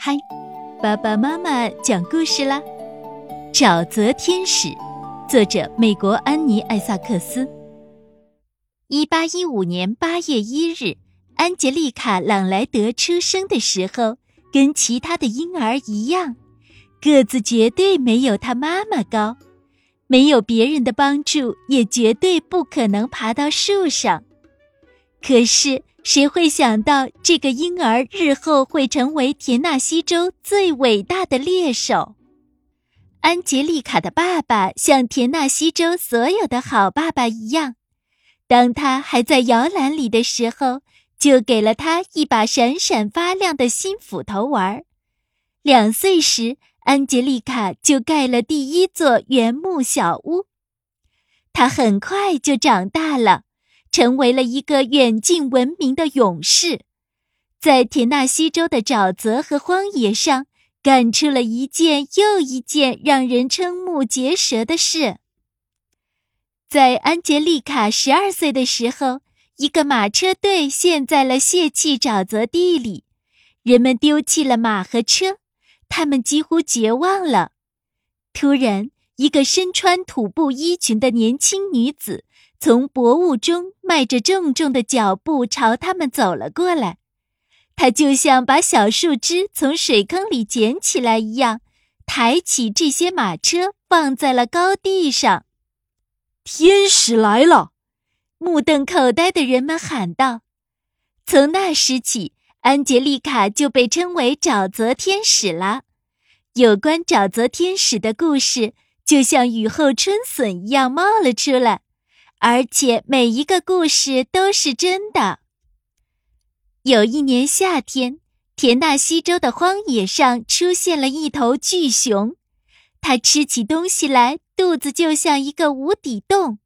嗨，爸爸妈妈讲故事啦！沼泽天使，作者美国安妮·艾萨克斯。一八一五年八月一日，安杰丽卡·朗莱德出生的时候，跟其他的婴儿一样，个子绝对没有他妈妈高，没有别人的帮助，也绝对不可能爬到树上。可是。谁会想到这个婴儿日后会成为田纳西州最伟大的猎手？安杰丽卡的爸爸像田纳西州所有的好爸爸一样，当他还在摇篮里的时候，就给了他一把闪闪发亮的新斧头玩。两岁时，安杰丽卡就盖了第一座原木小屋。他很快就长大了。成为了一个远近闻名的勇士，在田纳西州的沼泽和荒野上干出了一件又一件让人瞠目结舌的事。在安杰丽卡十二岁的时候，一个马车队陷在了泄气沼泽地里，人们丢弃了马和车，他们几乎绝望了。突然，一个身穿土布衣裙的年轻女子。从薄雾中迈着重重的脚步朝他们走了过来，他就像把小树枝从水坑里捡起来一样，抬起这些马车放在了高地上。天使来了！目瞪口呆的人们喊道。从那时起，安杰丽卡就被称为沼泽天使了。有关沼泽天使的故事，就像雨后春笋一样冒了出来。而且每一个故事都是真的。有一年夏天，田纳西州的荒野上出现了一头巨熊，它吃起东西来肚子就像一个无底洞。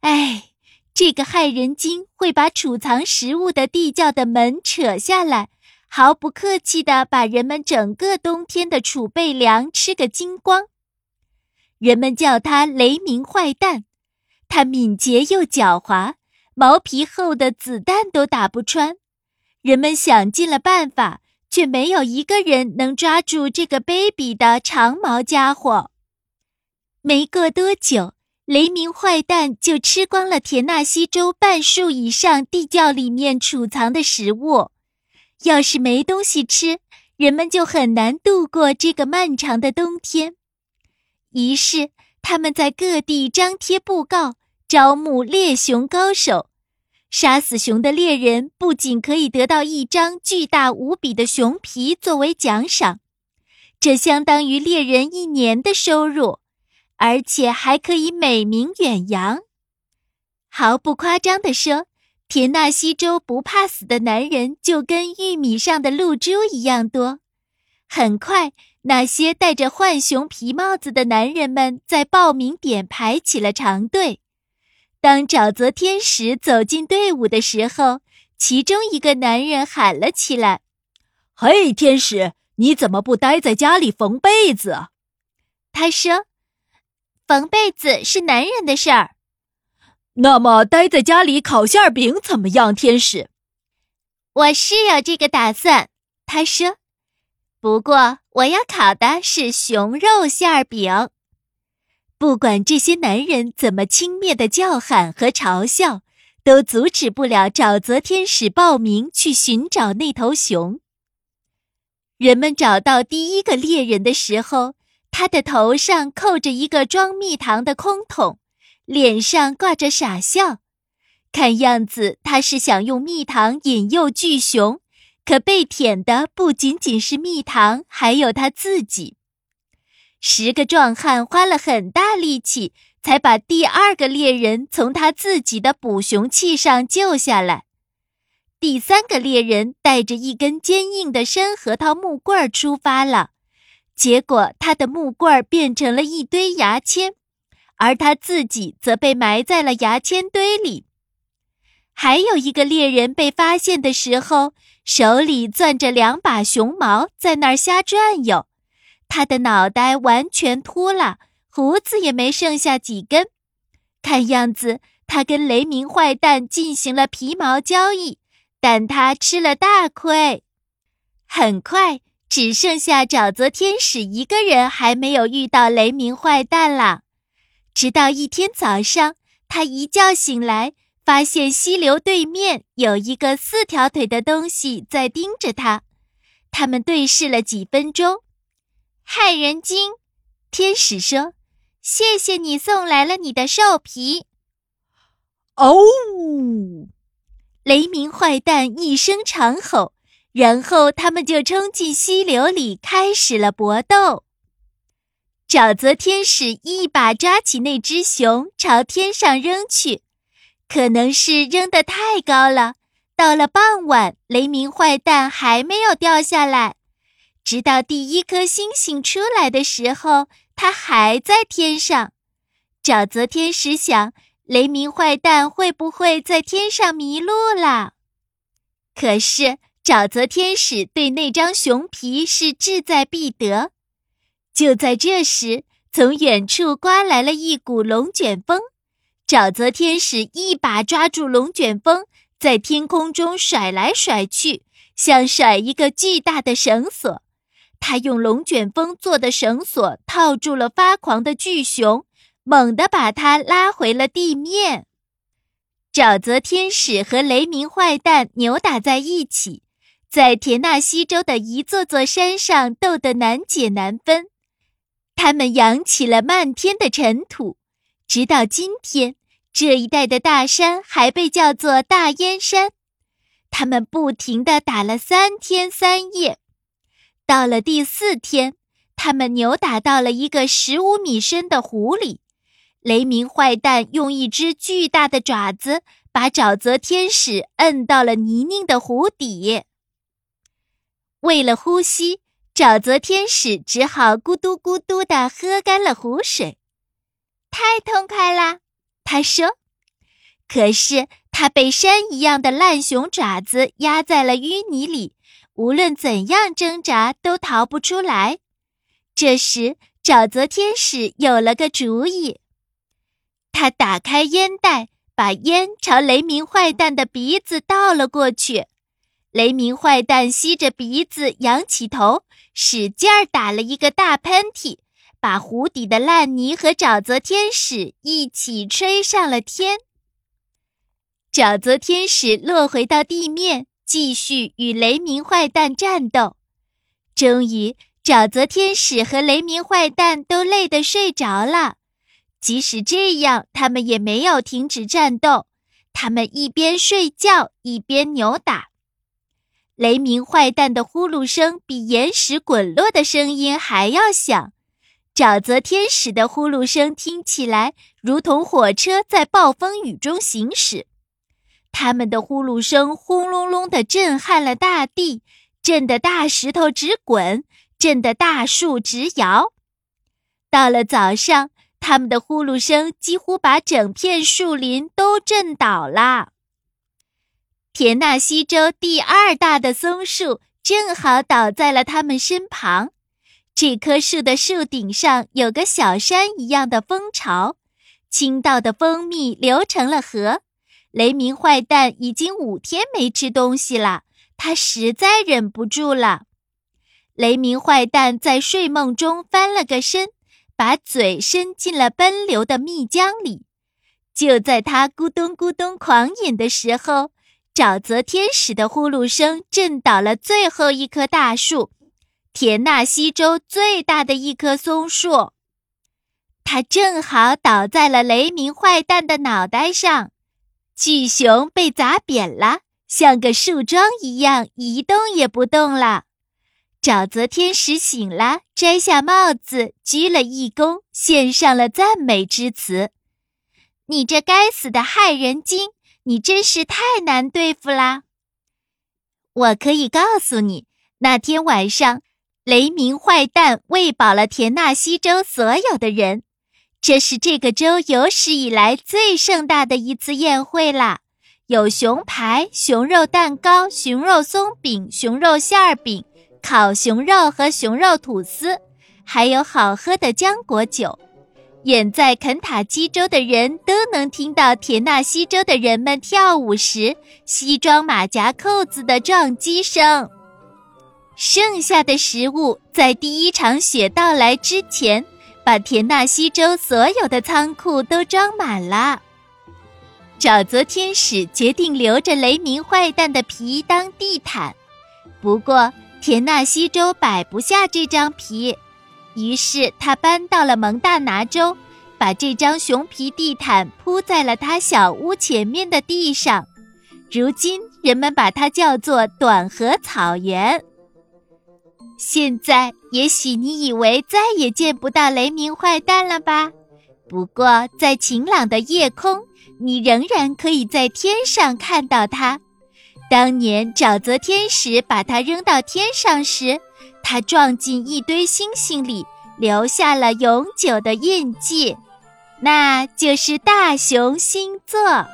哎，这个害人精会把储藏食物的地窖的门扯下来，毫不客气地把人们整个冬天的储备粮吃个精光。人们叫它雷鸣坏蛋。它敏捷又狡猾，毛皮厚的子弹都打不穿。人们想尽了办法，却没有一个人能抓住这个卑鄙的长毛家伙。没过多久，雷鸣坏蛋就吃光了田纳西州半数以上地窖里面储藏的食物。要是没东西吃，人们就很难度过这个漫长的冬天。于是。他们在各地张贴布告，招募猎熊高手。杀死熊的猎人不仅可以得到一张巨大无比的熊皮作为奖赏，这相当于猎人一年的收入，而且还可以美名远扬。毫不夸张地说，田纳西州不怕死的男人就跟玉米上的露珠一样多。很快。那些戴着浣熊皮帽子的男人们在报名点排起了长队。当沼泽天使走进队伍的时候，其中一个男人喊了起来：“嘿，天使，你怎么不待在家里缝被子？”他说：“缝被子是男人的事儿。”那么，待在家里烤馅饼怎么样，天使？我是有这个打算。他说。不过，我要烤的是熊肉馅饼。不管这些男人怎么轻蔑的叫喊和嘲笑，都阻止不了沼泽天使报名去寻找那头熊。人们找到第一个猎人的时候，他的头上扣着一个装蜜糖的空桶，脸上挂着傻笑，看样子他是想用蜜糖引诱巨熊。可被舔的不仅仅是蜜糖，还有他自己。十个壮汉花了很大力气，才把第二个猎人从他自己的捕熊器上救下来。第三个猎人带着一根坚硬的山核桃木棍儿出发了，结果他的木棍儿变成了一堆牙签，而他自己则被埋在了牙签堆里。还有一个猎人被发现的时候。手里攥着两把熊毛，在那儿瞎转悠。他的脑袋完全秃了，胡子也没剩下几根。看样子，他跟雷鸣坏蛋进行了皮毛交易，但他吃了大亏。很快，只剩下沼泽天使一个人还没有遇到雷鸣坏蛋了。直到一天早上，他一觉醒来，发现溪流对面有一个四条腿的东西在盯着他。他们对视了几分钟。害人精，天使说：“谢谢你送来了你的兽皮。”哦，雷鸣坏蛋一声长吼。然后他们就冲进溪流里，开始了搏斗。沼泽天使一把抓起那只熊，朝天上扔去。可能是扔得太高了，到了傍晚，雷鸣坏蛋还没有掉下来。直到第一颗星星出来的时候，它还在天上。沼泽天使想，雷鸣坏蛋会不会在天上迷路了？可是。沼泽天使对那张熊皮是志在必得。就在这时，从远处刮来了一股龙卷风。沼泽天使一把抓住龙卷风，在天空中甩来甩去，像甩一个巨大的绳索。他用龙卷风做的绳索套住了发狂的巨熊，猛地把它拉回了地面。沼泽天使和雷鸣坏蛋扭打在一起。在田纳西州的一座座山上斗得难解难分，他们扬起了漫天的尘土，直到今天，这一带的大山还被叫做大烟山。他们不停地打了三天三夜，到了第四天，他们扭打到了一个十五米深的湖里。雷鸣坏蛋用一只巨大的爪子把沼泽天使摁到了泥泞的湖底。为了呼吸，沼泽天使只好咕嘟咕嘟地喝干了湖水。太痛快啦，他说。可是他被山一样的烂熊爪子压在了淤泥里，无论怎样挣扎都逃不出来。这时，沼泽天使有了个主意。他打开烟袋，把烟朝雷鸣坏蛋的鼻子倒了过去。雷鸣坏蛋吸着鼻子，仰起头，使劲儿打了一个大喷嚏，把湖底的烂泥和沼泽天使一起吹上了天。沼泽天使落回到地面，继续与雷鸣坏蛋战斗。终于，沼泽天使和雷鸣坏蛋都累得睡着了。即使这样，他们也没有停止战斗。他们一边睡觉，一边扭打。雷鸣坏蛋的呼噜声比岩石滚落的声音还要响，沼泽天使的呼噜声听起来如同火车在暴风雨中行驶。他们的呼噜声轰隆隆地震撼了大地，震得大石头直滚，震得大树直摇。到了早上，他们的呼噜声几乎把整片树林都震倒了。田纳西州第二大的松树正好倒在了他们身旁。这棵树的树顶上有个小山一样的蜂巢，倾倒的蜂蜜流成了河。雷鸣坏蛋已经五天没吃东西了，他实在忍不住了。雷鸣坏蛋在睡梦中翻了个身，把嘴伸进了奔流的蜜浆里。就在他咕咚咕咚狂饮的时候，沼泽天使的呼噜声震倒了最后一棵大树，田纳西州最大的一棵松树。它正好倒在了雷鸣坏蛋的脑袋上，巨熊被砸扁了，像个树桩一样一动也不动了。沼泽天使醒了，摘下帽子，鞠了一躬，献上了赞美之词：“你这该死的害人精！”你真是太难对付啦！我可以告诉你，那天晚上，雷鸣坏蛋喂饱了田纳西州所有的人。这是这个州有史以来最盛大的一次宴会啦！有熊排、熊肉蛋糕、熊肉松饼、熊肉馅儿饼、烤熊肉和熊肉吐司，还有好喝的浆果酒。远在肯塔基州的人都能听到田纳西州的人们跳舞时西装马甲扣子的撞击声。剩下的食物在第一场雪到来之前，把田纳西州所有的仓库都装满了。沼泽天使决定留着雷鸣坏蛋的皮当地毯，不过田纳西州摆不下这张皮，于是他搬到了蒙大拿州，把这张熊皮地毯铺在了他小屋前面的地上。如今人们把它叫做短河草原。现在也许你以为再也见不到雷鸣坏蛋了吧？不过在晴朗的夜空。你仍然可以在天上看到它。当年沼泽天使把它扔到天上时，它撞进一堆星星里，留下了永久的印记，那就是大熊星座。